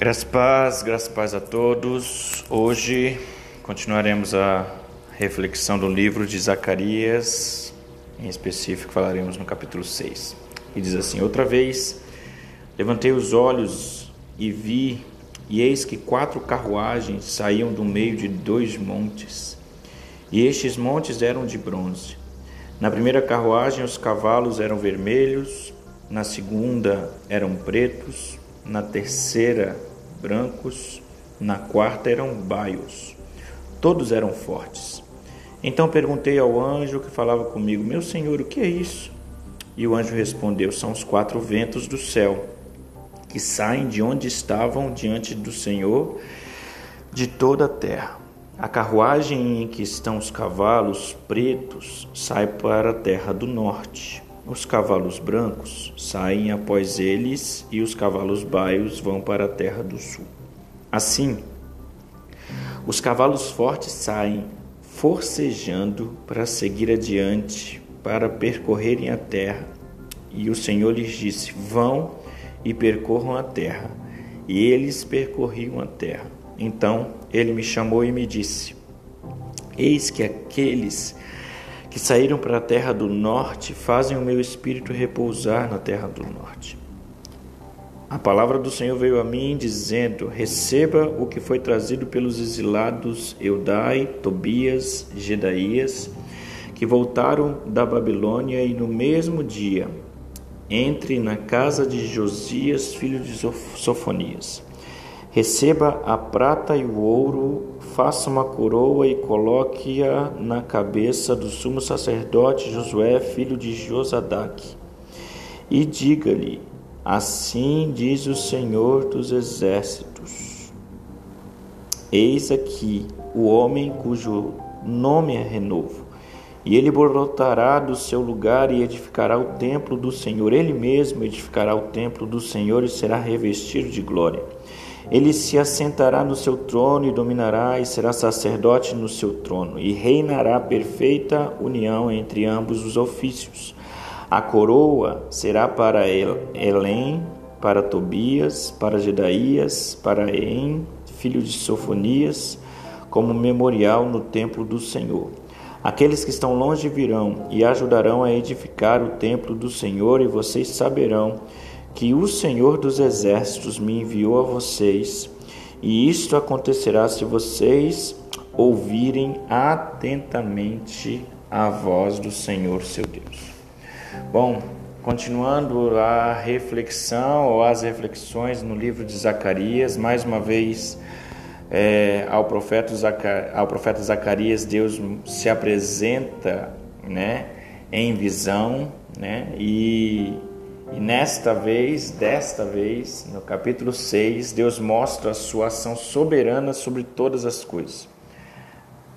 Graças paz, graças paz a todos. Hoje continuaremos a reflexão do livro de Zacarias, em específico falaremos no capítulo 6. E diz assim: Outra vez levantei os olhos e vi, e eis que quatro carruagens saíam do meio de dois montes, e estes montes eram de bronze. Na primeira carruagem os cavalos eram vermelhos, na segunda eram pretos, na terceira brancos, na quarta eram baios. Todos eram fortes. Então perguntei ao anjo que falava comigo: Meu senhor, o que é isso? E o anjo respondeu: São os quatro ventos do céu, que saem de onde estavam diante do Senhor de toda a terra. A carruagem em que estão os cavalos pretos sai para a terra do norte. Os cavalos brancos saem após eles e os cavalos baios vão para a terra do sul. Assim, os cavalos fortes saem forcejando para seguir adiante, para percorrerem a terra. E o Senhor lhes disse: Vão e percorram a terra. E eles percorriam a terra. Então ele me chamou e me disse: Eis que aqueles que saíram para a terra do norte fazem o meu espírito repousar na terra do norte. A palavra do Senhor veio a mim dizendo: Receba o que foi trazido pelos exilados Eudai, Tobias, Gedaías, que voltaram da Babilônia, e no mesmo dia entre na casa de Josias, filho de Sofonias. Receba a prata e o ouro, faça uma coroa e coloque-a na cabeça do sumo sacerdote Josué, filho de Josadaque. E diga-lhe: Assim diz o Senhor dos exércitos: Eis aqui o homem cujo nome é renovo. E ele brotará do seu lugar e edificará o templo do Senhor. Ele mesmo edificará o templo do Senhor e será revestido de glória. Ele se assentará no seu trono e dominará, e será sacerdote no seu trono, e reinará perfeita união entre ambos os ofícios. A coroa será para Elém, para Tobias, para Gedaías, para En, filho de Sofonias, como memorial no templo do Senhor. Aqueles que estão longe virão e ajudarão a edificar o templo do Senhor, e vocês saberão que o Senhor dos Exércitos me enviou a vocês, e isto acontecerá se vocês ouvirem atentamente a voz do Senhor seu Deus. Bom, continuando a reflexão ou as reflexões no livro de Zacarias, mais uma vez é, ao, profeta ao profeta Zacarias, Deus se apresenta né, em visão né, e e nesta vez, desta vez, no capítulo 6, Deus mostra a sua ação soberana sobre todas as coisas.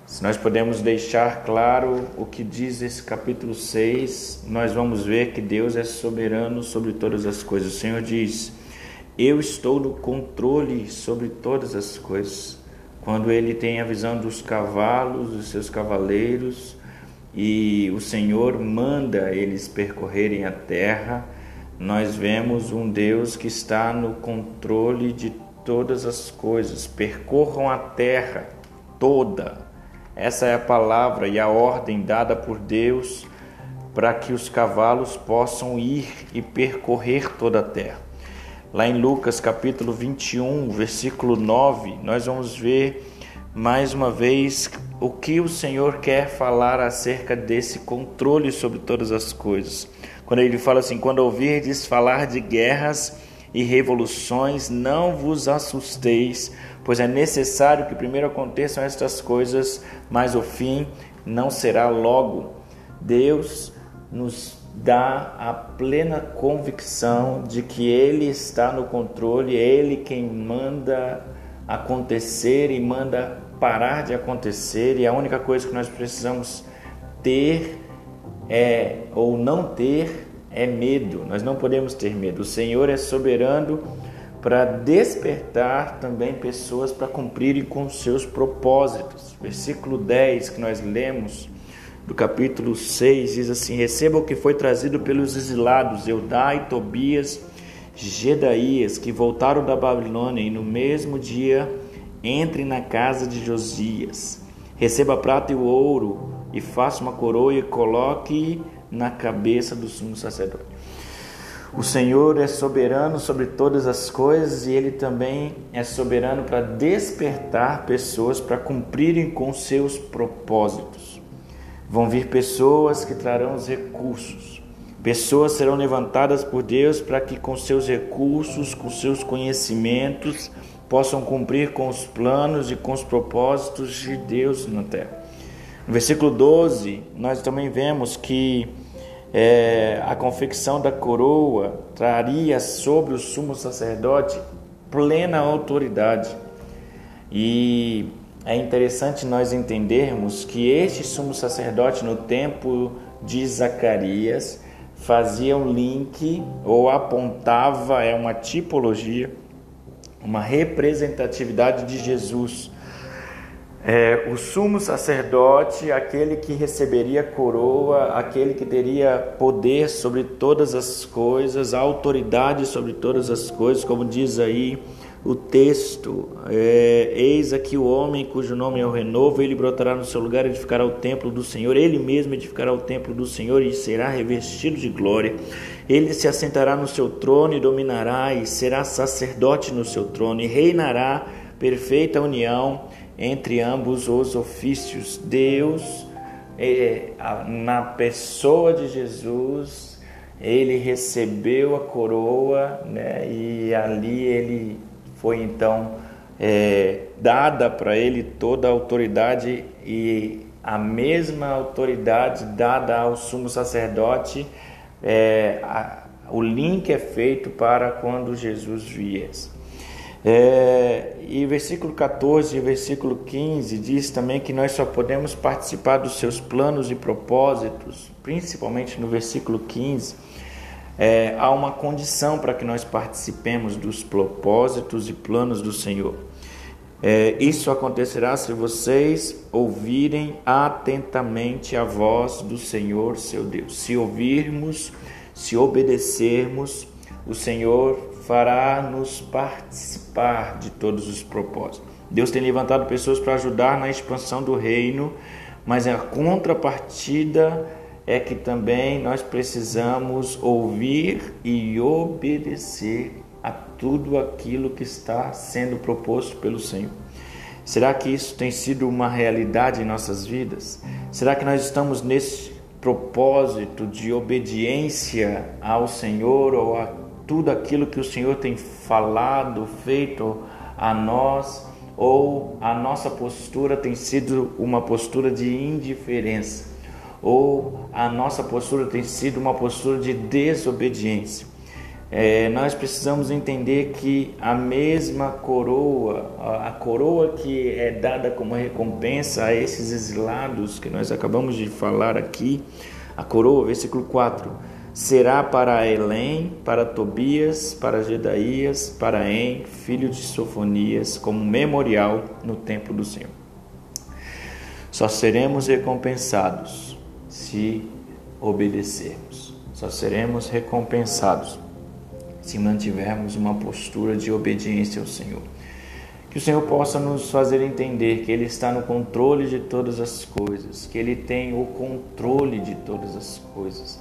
Se nós podemos deixar claro o que diz esse capítulo 6, nós vamos ver que Deus é soberano sobre todas as coisas. O Senhor diz: Eu estou no controle sobre todas as coisas. Quando ele tem a visão dos cavalos, dos seus cavaleiros, e o Senhor manda eles percorrerem a terra, nós vemos um Deus que está no controle de todas as coisas. Percorram a terra toda. Essa é a palavra e a ordem dada por Deus para que os cavalos possam ir e percorrer toda a terra. Lá em Lucas capítulo 21, versículo 9, nós vamos ver mais uma vez o que o Senhor quer falar acerca desse controle sobre todas as coisas. Quando ele fala assim: quando ouvirdes falar de guerras e revoluções, não vos assusteis, pois é necessário que primeiro aconteçam estas coisas, mas o fim não será logo. Deus nos dá a plena convicção de que Ele está no controle, é Ele quem manda acontecer e manda parar de acontecer, e a única coisa que nós precisamos ter é ou não ter é medo. Nós não podemos ter medo. O Senhor é soberano para despertar também pessoas para cumprirem com seus propósitos. Versículo 10 que nós lemos do capítulo 6 diz assim: Receba o que foi trazido pelos exilados, Eudai, Tobias, Gedaías, que voltaram da Babilônia, e no mesmo dia entre na casa de Josias. Receba prata e ouro, e faça uma coroa e coloque na cabeça do sumo sacerdote. O Senhor é soberano sobre todas as coisas e Ele também é soberano para despertar pessoas para cumprirem com seus propósitos. Vão vir pessoas que trarão os recursos. Pessoas serão levantadas por Deus para que, com seus recursos, com seus conhecimentos, possam cumprir com os planos e com os propósitos de Deus na terra. No versículo 12, nós também vemos que é, a confecção da coroa traria sobre o sumo sacerdote plena autoridade. E é interessante nós entendermos que este sumo sacerdote no tempo de Zacarias fazia um link ou apontava, é uma tipologia, uma representatividade de Jesus. É, o sumo sacerdote, aquele que receberia coroa, aquele que teria poder sobre todas as coisas, autoridade sobre todas as coisas, como diz aí o texto: é, Eis aqui o homem cujo nome é o renovo, ele brotará no seu lugar, edificará o templo do Senhor, ele mesmo edificará o templo do Senhor e será revestido de glória. Ele se assentará no seu trono e dominará, e será sacerdote no seu trono, e reinará perfeita união entre ambos os ofícios. Deus, é, na pessoa de Jesus, ele recebeu a coroa, né? E ali ele foi então é, dada para ele toda a autoridade e a mesma autoridade dada ao sumo sacerdote. É, a, o link é feito para quando Jesus viesse. É, e versículo 14 e versículo 15 diz também que nós só podemos participar dos seus planos e propósitos, principalmente no versículo 15. É, há uma condição para que nós participemos dos propósitos e planos do Senhor. É, isso acontecerá se vocês ouvirem atentamente a voz do Senhor seu Deus. Se ouvirmos, se obedecermos, o Senhor fará-nos participar de todos os propósitos. Deus tem levantado pessoas para ajudar na expansão do reino, mas a contrapartida é que também nós precisamos ouvir e obedecer a tudo aquilo que está sendo proposto pelo Senhor. Será que isso tem sido uma realidade em nossas vidas? Será que nós estamos nesse propósito de obediência ao Senhor ou a tudo aquilo que o Senhor tem falado, feito a nós, ou a nossa postura tem sido uma postura de indiferença, ou a nossa postura tem sido uma postura de desobediência. É, nós precisamos entender que a mesma coroa, a coroa que é dada como recompensa a esses exilados que nós acabamos de falar aqui, a coroa, versículo 4 será para Elém, para Tobias, para Gedaías, para En, filho de Sofonias, como memorial no templo do Senhor. Só seremos recompensados se obedecermos. Só seremos recompensados se mantivermos uma postura de obediência ao Senhor. Que o Senhor possa nos fazer entender que Ele está no controle de todas as coisas, que Ele tem o controle de todas as coisas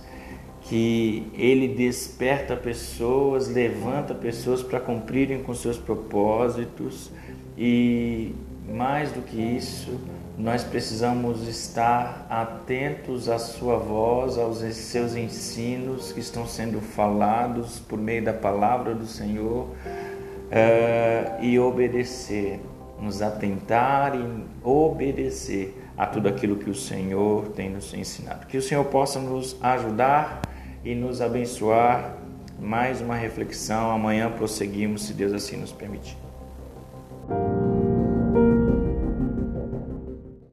que ele desperta pessoas, levanta pessoas para cumprirem com seus propósitos e mais do que isso, nós precisamos estar atentos à sua voz, aos seus ensinos que estão sendo falados por meio da palavra do Senhor uh, e obedecer, nos atentar e obedecer a tudo aquilo que o Senhor tem nos ensinado. Que o Senhor possa nos ajudar e nos abençoar. Mais uma reflexão. Amanhã prosseguimos, se Deus assim nos permitir.